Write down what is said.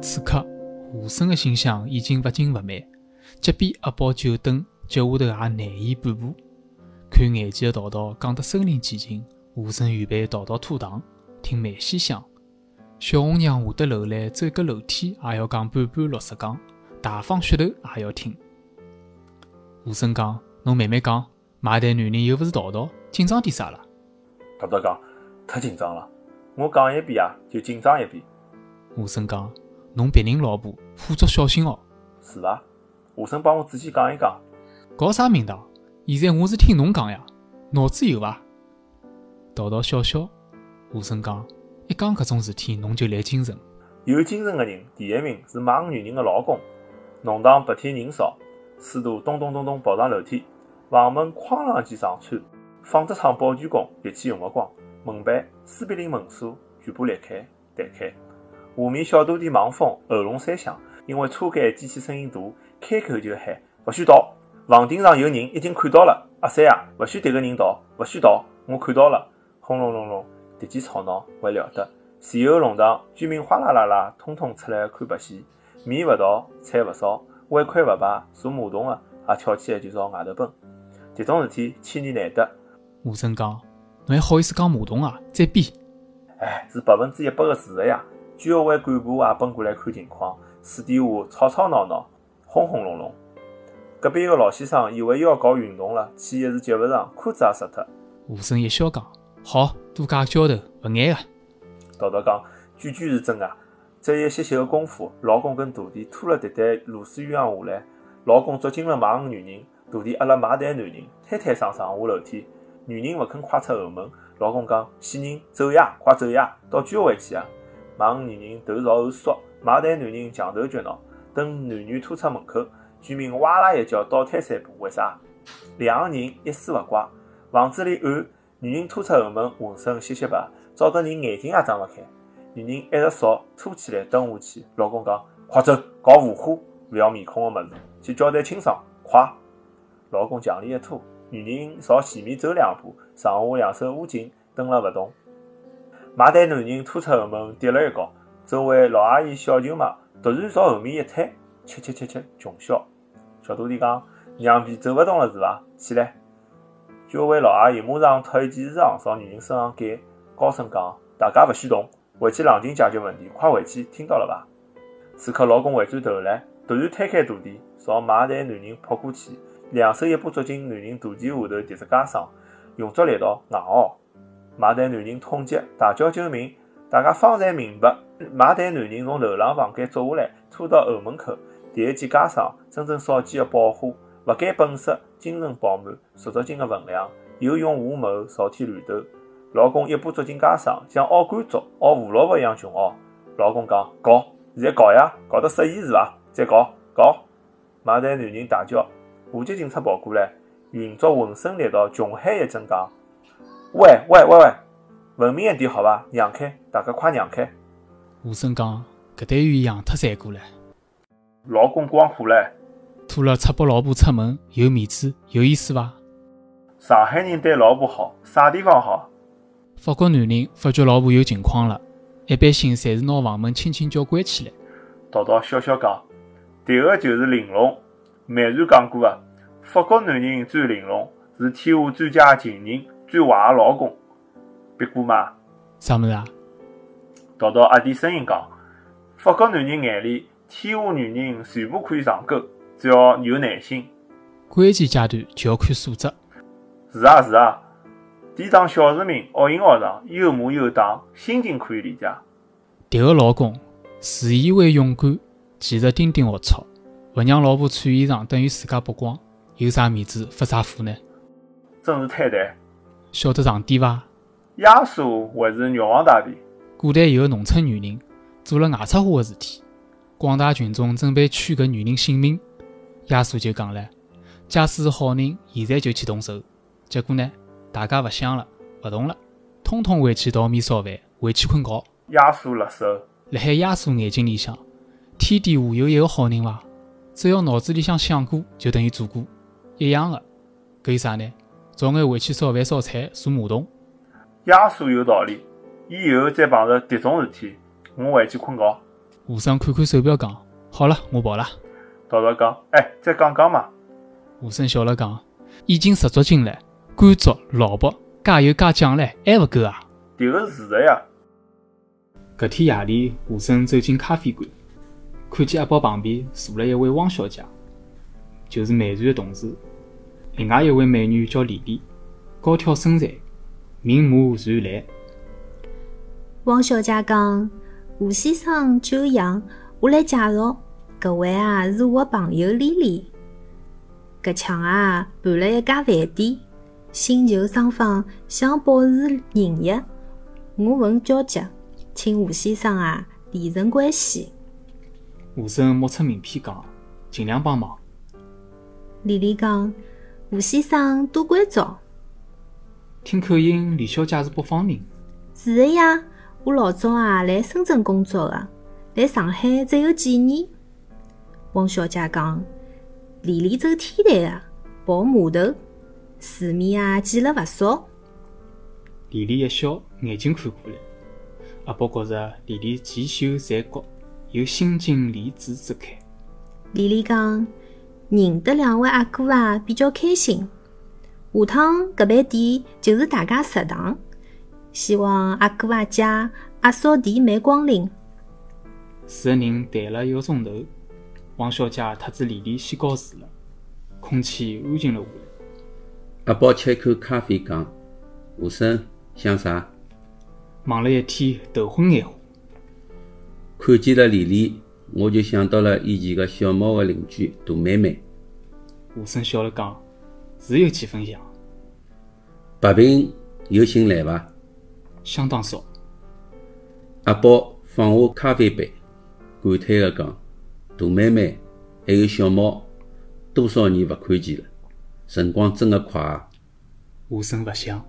此刻，吴声的心想已经勿紧勿慢，即便阿宝久等，脚下头也难以半步。看眼前的道道讲得身临其境，吴声预备逃到土堂，听梅西响。小红娘下得楼来，走个楼梯也要讲半半六十讲，大方噱头也要听。吴声讲：“侬慢慢讲，买单男人又勿是道道，紧张点啥啦？”道道讲：“太紧张了，我讲一遍啊，就紧张一遍。”吴声讲。侬别人老婆，虎足小心哦。是伐？下生帮我仔细讲一讲。搞啥名堂？现在我是听侬讲呀，脑子有伐？道道笑笑。华生讲，一讲搿种事体，侬就来精神。有精神个人，第一名是买女人的老公。弄堂白天人少，师徒咚咚咚咚跑上楼梯，房门哐啷几上穿，纺织厂保全工力气用勿光，门板、斯必林门锁全部裂开、弹开。下面小徒弟忙风喉咙三响，因为车间机器声音大，开口就喊：“勿许逃！房顶上有人，已经看到了。阿三啊，勿许迭个人逃！勿许逃！我看到了。”轰隆隆隆，迭记吵闹勿了得。前后弄堂居民哗啦啦啦，通通出来看白戏。米勿倒，菜勿烧，碗筷勿摆，坐马桶的也跳起来就朝外头奔。迭种事体千年难得。吴声讲：“侬还好意思讲马桶啊？再比！”哎，是百分之一百个事实呀。居委会干部也奔过来看情况，私底下吵吵闹闹，轰轰隆隆。隔壁个老先生以为又要搞运动了，气一时接勿上，裤子也湿脱。吴声一笑讲：“好多加浇头，勿眼个。”道道讲：“句句是真啊！这一歇歇个功夫，老公跟徒弟拖了迭袋螺丝鸳鸯下来，老公捉紧了买女人，徒弟压了买单男人，推推搡搡下楼梯。女人勿肯跨出后门，老公讲：死人走呀，快走呀，到居委会去啊！忙女人头朝后缩，买单男人墙头撅脑。等男女拖出门口，居民哇啦一叫倒退三步。为啥？两个人一丝勿挂，房子里暗，女人拖出后门，浑身雪雪白，照得人眼睛也睁勿开。女人一直扫，拖起来蹲下去。老公讲：快走，搞无花，勿要面孔个物事，去交代清爽，快！老公强力一拖，女人朝前面走两步，上下两手捂紧，蹲了勿动。买单男人拖出后门，跌了一跤，周围老阿姨、小舅妈突然朝后面一推，切切切切，穷笑。小徒弟讲：“娘皮走勿动了是伐？起来！”居委会老阿姨马上脱一件衣裳朝女人身上盖，高声讲：“大家勿许动，回去冷静解决问题，快回去，听到了伐？”此刻老公回转头来，突然推开徒弟，朝买单男人扑过去，两手一把捉紧男人肚脐下头叠只袈裟，用足力道硬拗。买单男人痛极，大叫救命！大家方才明白，买单男人从楼上房间捉下来，拖到后门口，第一件袈裟，真正少见的宝花，勿减本色，精神饱满，数足斤的分量，又用五毛朝天乱斗。老公一把捉紧袈裟，像熬干竹、熬胡萝卜一样穷熬。老公讲：搞，现在搞呀，搞得适意是伐？再搞，搞！买单男人大叫，武警警察跑过来，运作浑身力道，穷喊一声讲。喂喂喂喂，文明一点好伐？让开，大家快让开！吴声讲，搿单元养脱才过了。老公光火了，拖了赤膊老婆出门，有面子，有意思伐？上海人对老婆好，啥地方好？法国男人发觉老婆有情况了，一般性侪是拿房门轻轻叫关起来。道道笑笑讲，迭个就是玲珑。美然讲过啊，法国男人最玲珑，是天下最佳情人。最坏的老公，别过嘛？啥么子啊？道道压低声音讲：法国男人眼里，天下女人全部可以上钩，只要有耐心。关键阶段就要看素质。是啊是啊，抵挡小市民恶行恶状，又骂又打，心情可以理解。迭个老公自以为勇敢，其实顶顶龌龊，勿让老婆穿衣裳，等于自家曝光，有啥面子发啥火呢？真是太对。晓得上帝伐？耶稣还是玉皇大帝？古代有个农村女人做了外出花的事体，广大群众准备取搿女人性命，耶稣就讲了：假使是好人，现在就去动手。结果呢，大家勿想了，勿动了，统统回去淘米烧饭，回去困觉。耶稣辣手，辣海耶稣眼睛里向，天底下有一个好人伐？只要脑子里向想过，就等于做过，一样的。搿有啥呢？早眼回去烧饭、烧菜、坐马桶。耶稣有道理，以后再碰着迭种事体，我回去困觉。和生看看手表讲：“好了，我跑了。”道道讲：“哎，再讲讲嘛。”和生笑了讲：“已经十足斤了，官族、老婆，加油加酱嘞，还勿够啊？”迭个是的呀。搿天夜里，和生走进咖啡馆，看见阿宝旁边坐了一位汪小姐，就是美团的同事。另外一位美女叫丽丽，高挑身材，明眸善睐。汪小姐讲：“吴先生久仰，我来介绍，搿位啊是我的朋友丽丽。搿腔啊办了一家饭店，新旧双方想保持营业，我问交接，请吴先生啊提成关系。”吴生摸出名片讲：“尽量帮忙。”丽丽讲：“吴先生多关照。”听口音，李小姐是北方人。是的呀。我老早啊，来深圳工作的，来上海只有几年。汪小姐讲，丽丽走天台的，跑码头，市面啊见了勿少。丽丽一笑，眼睛看过来，阿宝觉着丽丽既秀才觉，又心经丽致之开。丽丽讲，认得两位阿哥啊，比较开心。下趟搿爿店就是大家食堂。希望阿哥阿姐、阿嫂弟妹光临。四个人谈了一个钟头，王小姐特子丽丽先告辞了，空气安静了下来。阿宝吃一口咖啡，讲：“吴生想啥？”忙了一天，头昏眼花。看见了丽丽，我就想到了以前个小猫的邻居大妹妹。吴生笑了讲：“是有几分像。”白平有新来伐？相当少。阿宝放下咖啡杯，感叹地讲：“大妹妹还有小猫，多少年勿看见了，辰光真的快啊！”无声勿响。